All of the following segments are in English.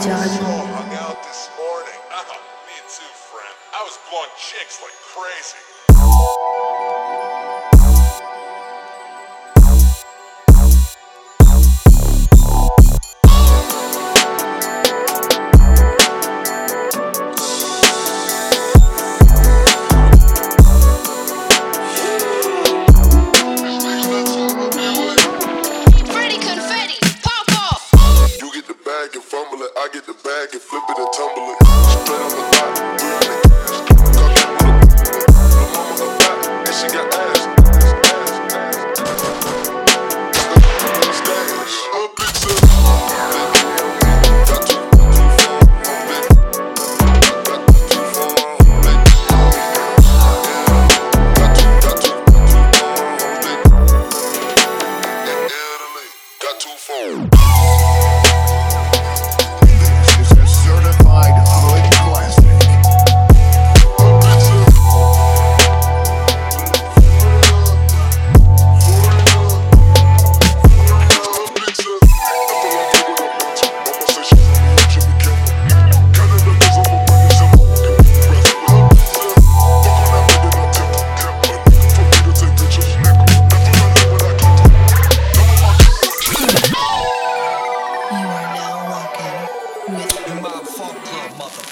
judge. I get the bag and flip it and tumble it.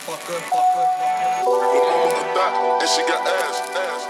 Fucker, fucker, fucker. I hit her on the and she got ass, ass.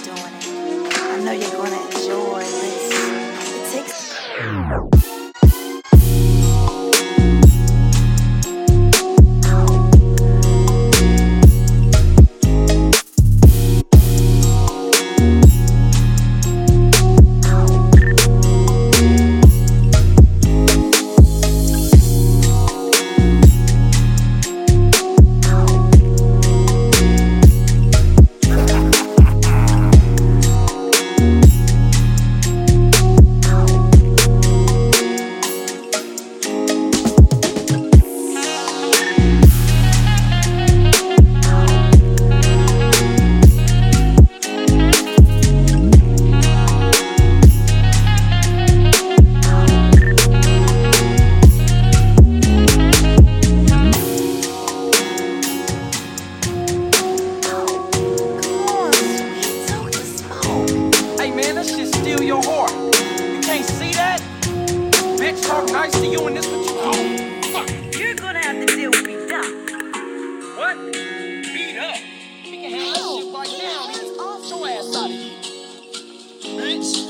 Doing it. I know you're gonna enjoy this. It takes Bitch talk nice to you and this what you oh, fuck. You're gonna have to deal with me now. What? Beat up. We can handle this shit right now. Bitch, off your ass out of here. Bitch.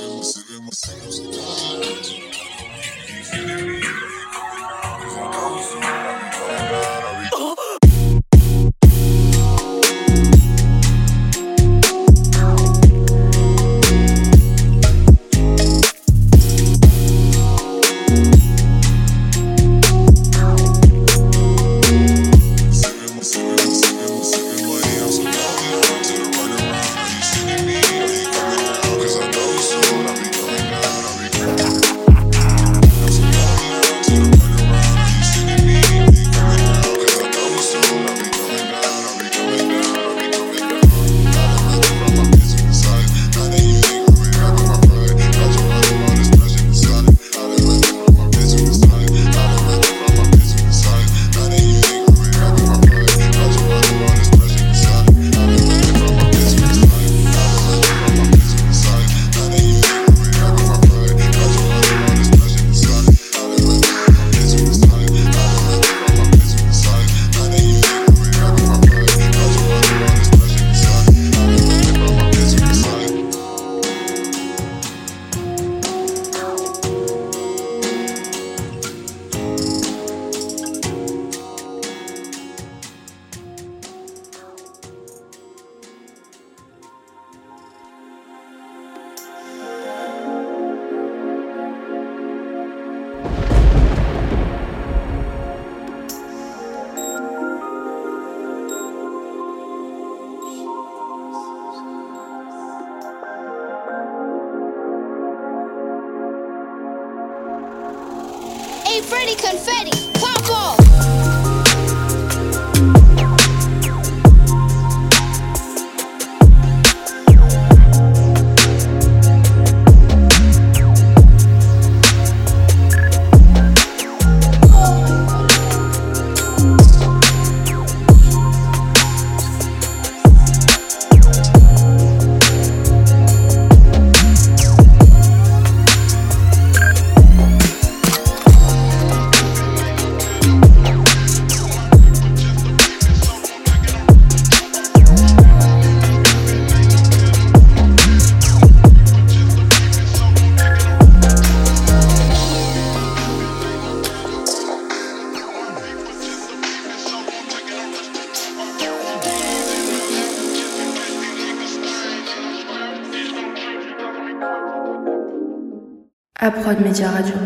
Aprod Media Radio.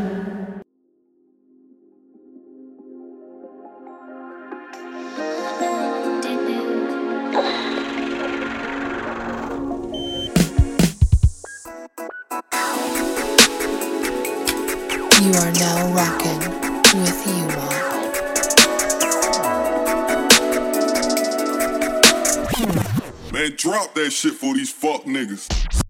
You are now rocking with Yuma. Man, drop that shit for these fuck niggas.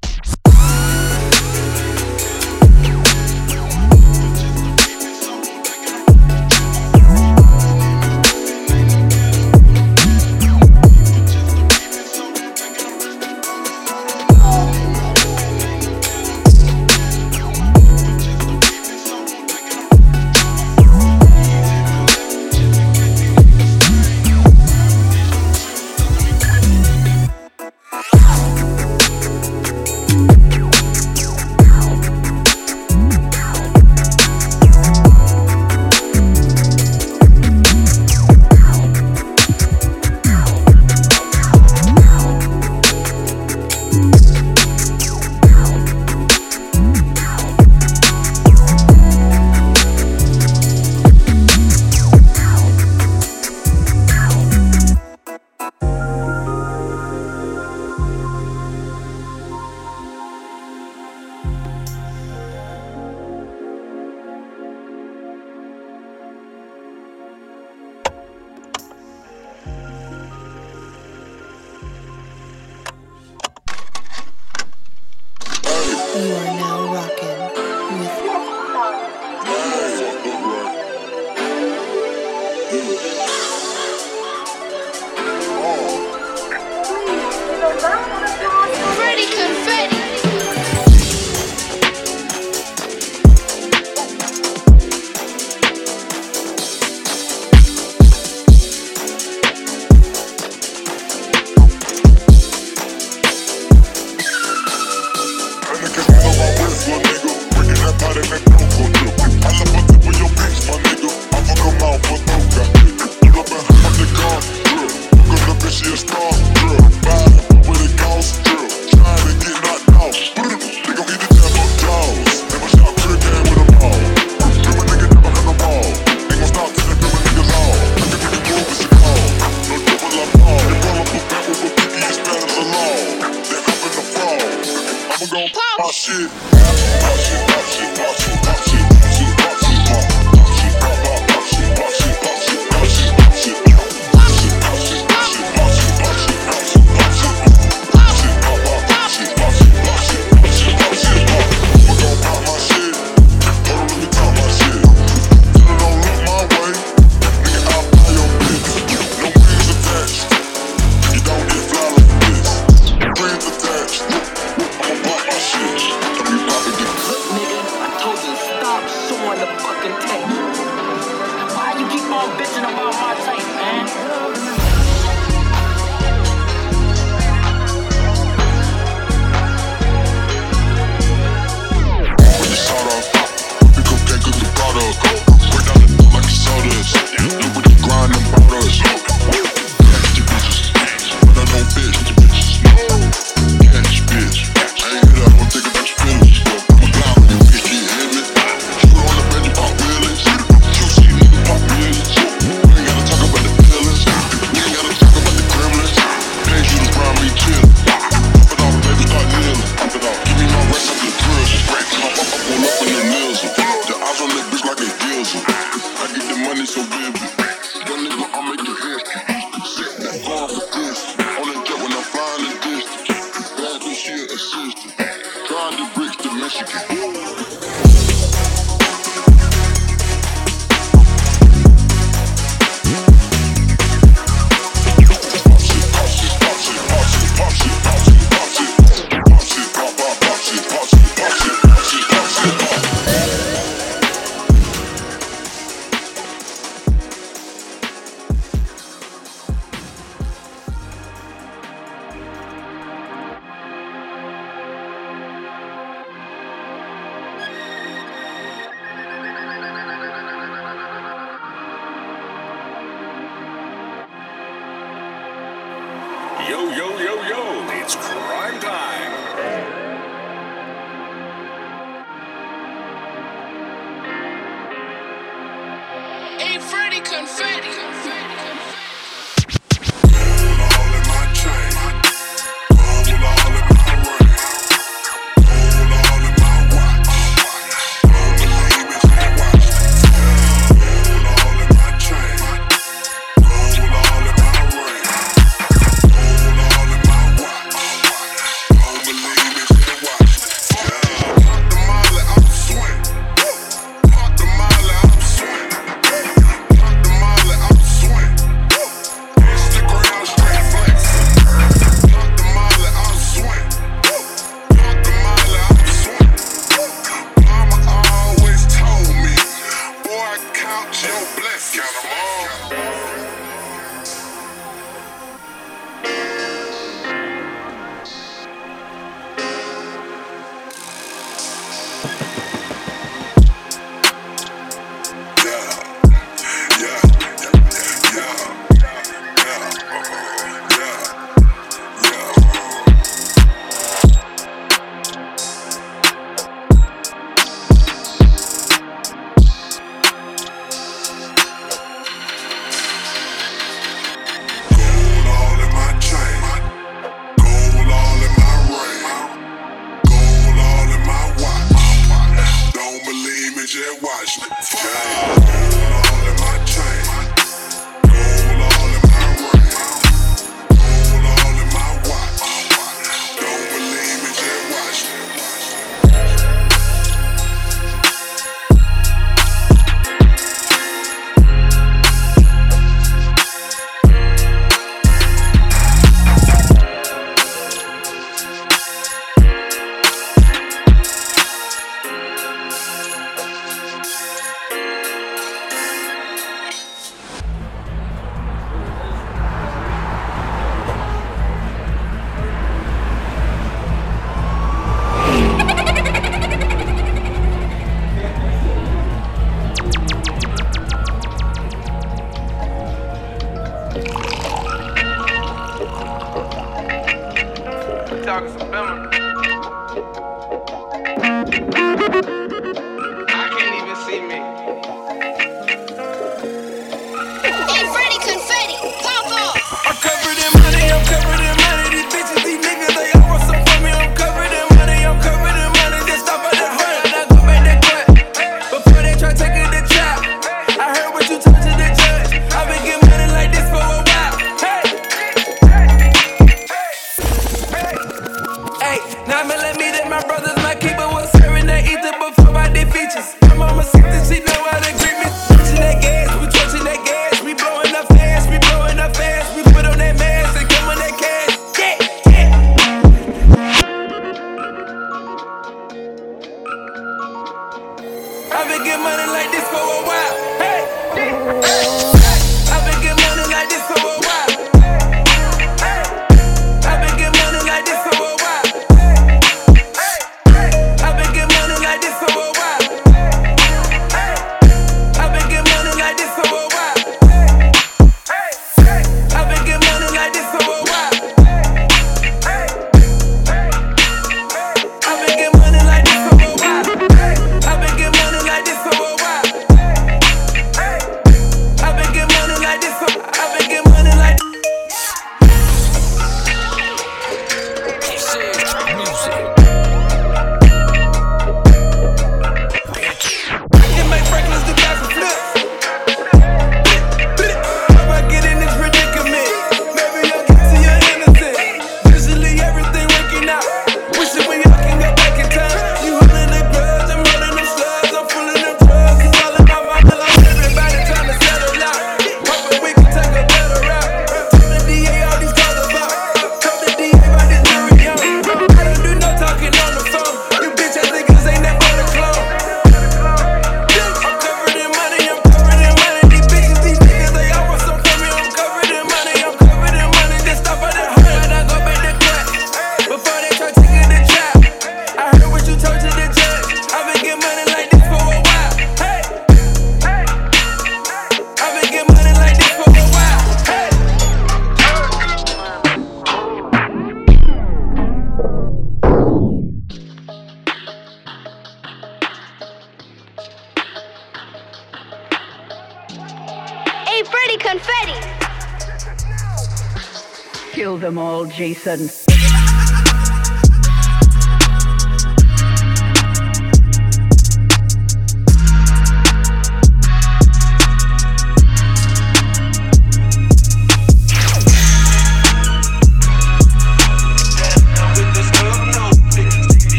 Them all, Jason.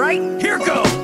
Right, here goes.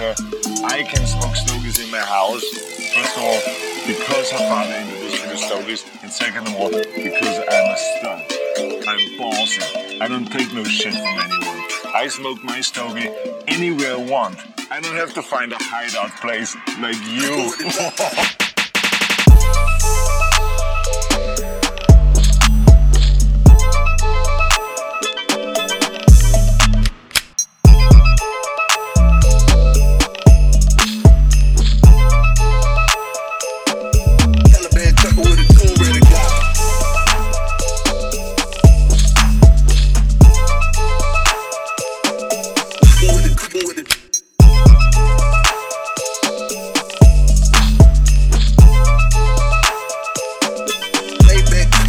I can smoke stogies in my house. First of all, because her father introduced me to stogies, and second of all, because I'm a stud. I'm bossy. I don't take no shit from anyone. I smoke my stogie anywhere I want. I don't have to find a hideout place like you.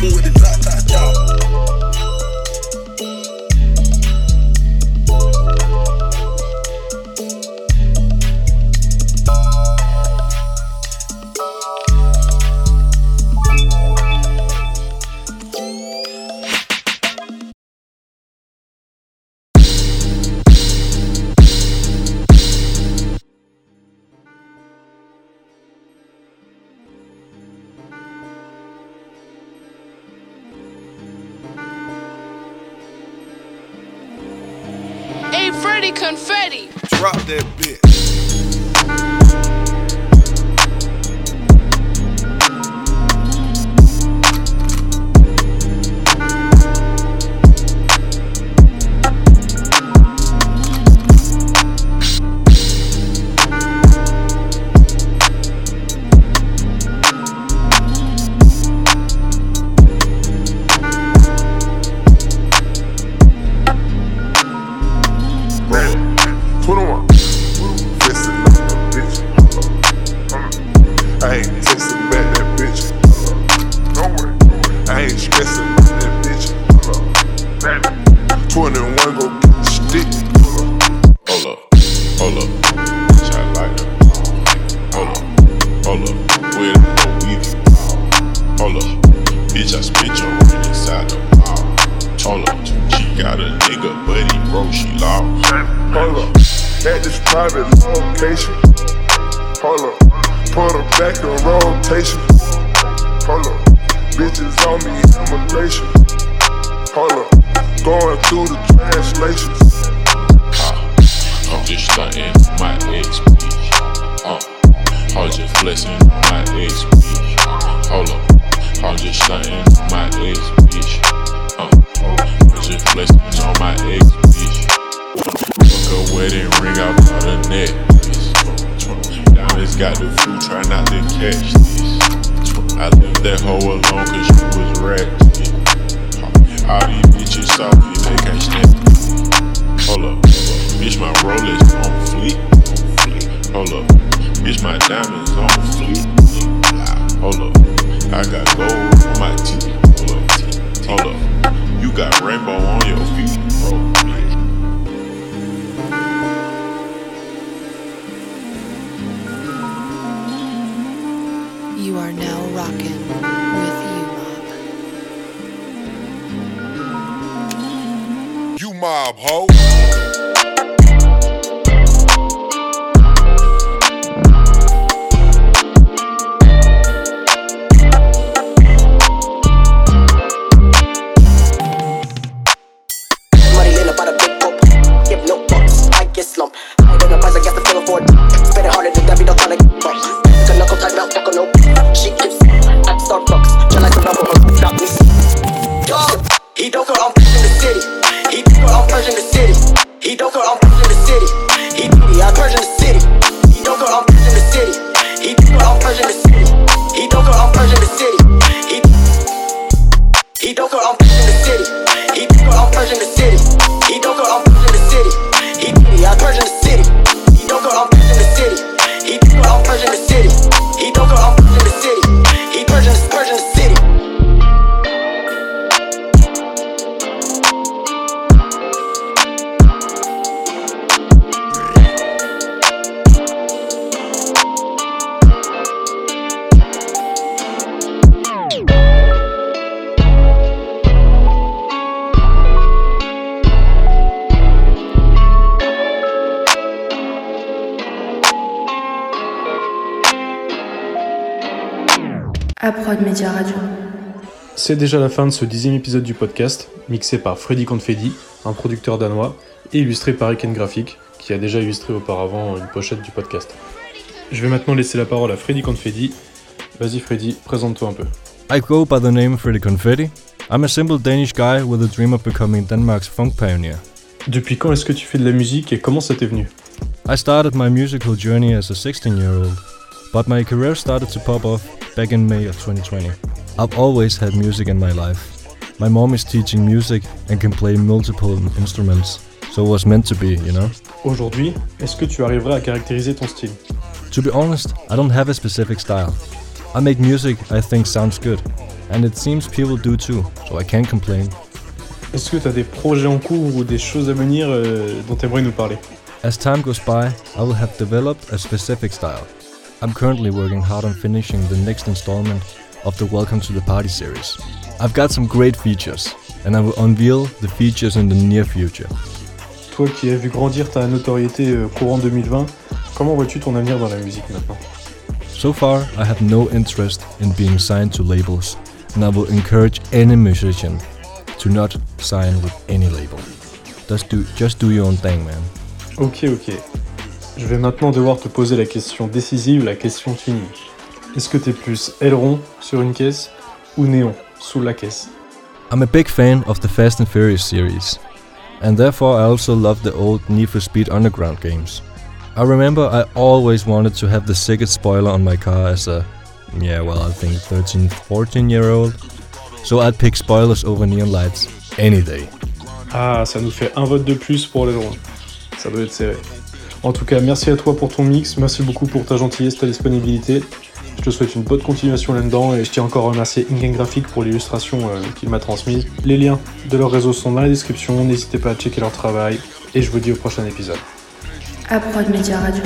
with it, top, top, top. 21. Got the flu, try not to catch this. I left that hoe alone cause she was ratchet. All these bitches salty, they can't stand. Hold up, bitch, my Rolex on fleek. Hold up, bitch, my diamonds on fleek. Hold up, I got gold on my teeth. Hold up, hold up, you got rainbow on your feet, bro. Are with you, You mob, ho. Money in about a big book. Give no fucks, I get slumped. I ain't in the price, I guess the feeling for it. Spit it harder than Debbie, don't tryna get broke. A knuckle tight mouth, fuck no. She keeps Just like her stop me. He don't go, I'm in the city. He don't go, I'm in the city. Aprod C'est déjà la fin de ce dixième épisode du podcast, mixé par Freddy Confetti, un producteur danois, et illustré par Eken Graphic, qui a déjà illustré auparavant une pochette du podcast. Je vais maintenant laisser la parole à Freddy Confetti. Vas-y Freddy, présente-toi un peu. I go by the name Freddy Confetti. I'm a simple Danish guy with a dream of becoming Denmark's funk pioneer. Depuis quand est-ce que tu fais de la musique et comment ça t'est venu? I started my musical journey as a 16 year old, but my career started to pop off back in May of 2020. I've always had music in my life. My mom is teaching music and can play multiple instruments, so it was meant to be, you know? Aujourd'hui, est-ce que tu arriverais à caractériser ton style To be honest, I don't have a specific style. I make music I think sounds good, and it seems people do too, so I can't complain. Est-ce que tu as des projets en cours ou des choses à venir euh, dont tu aimerais nous parler As time goes by, I will have developed a specific style. I'm currently working hard on finishing the next installment of the Welcome to the Party series. I've got some great features, and I will unveil the features in the near future. Toi qui as vu grandir ta notoriété euh, courant 2020, comment vois-tu ton avenir dans la musique maintenant So far, I have no interest in being signed to labels, and I will encourage any musician to not sign with any label. Just do, just do your own thing, man. Ok, ok. Je vais maintenant devoir te poser la question décisive, la question finie. Est-ce que t'es plus aileron sur une caisse ou néon sous la caisse? I'm a big fan of the Fast and Furious series, and therefore I also love the old Need for Speed Underground games. I remember I always wanted to have the sickest spoiler on my car as a, yeah, well, I think 13, 14 year old. So I'd pick spoilers over neon lights any day. Ah, ça nous fait un vote de plus pour l'aileron. Ça doit être serré. En tout cas, merci à toi pour ton mix, merci beaucoup pour ta gentillesse, ta disponibilité. Je te souhaite une bonne continuation là-dedans et je tiens encore à remercier Ingen Graphic pour l'illustration euh, qu'il m'a transmise. Les liens de leurs réseaux sont dans la description, n'hésitez pas à checker leur travail et je vous dis au prochain épisode. Aprod Media Radio.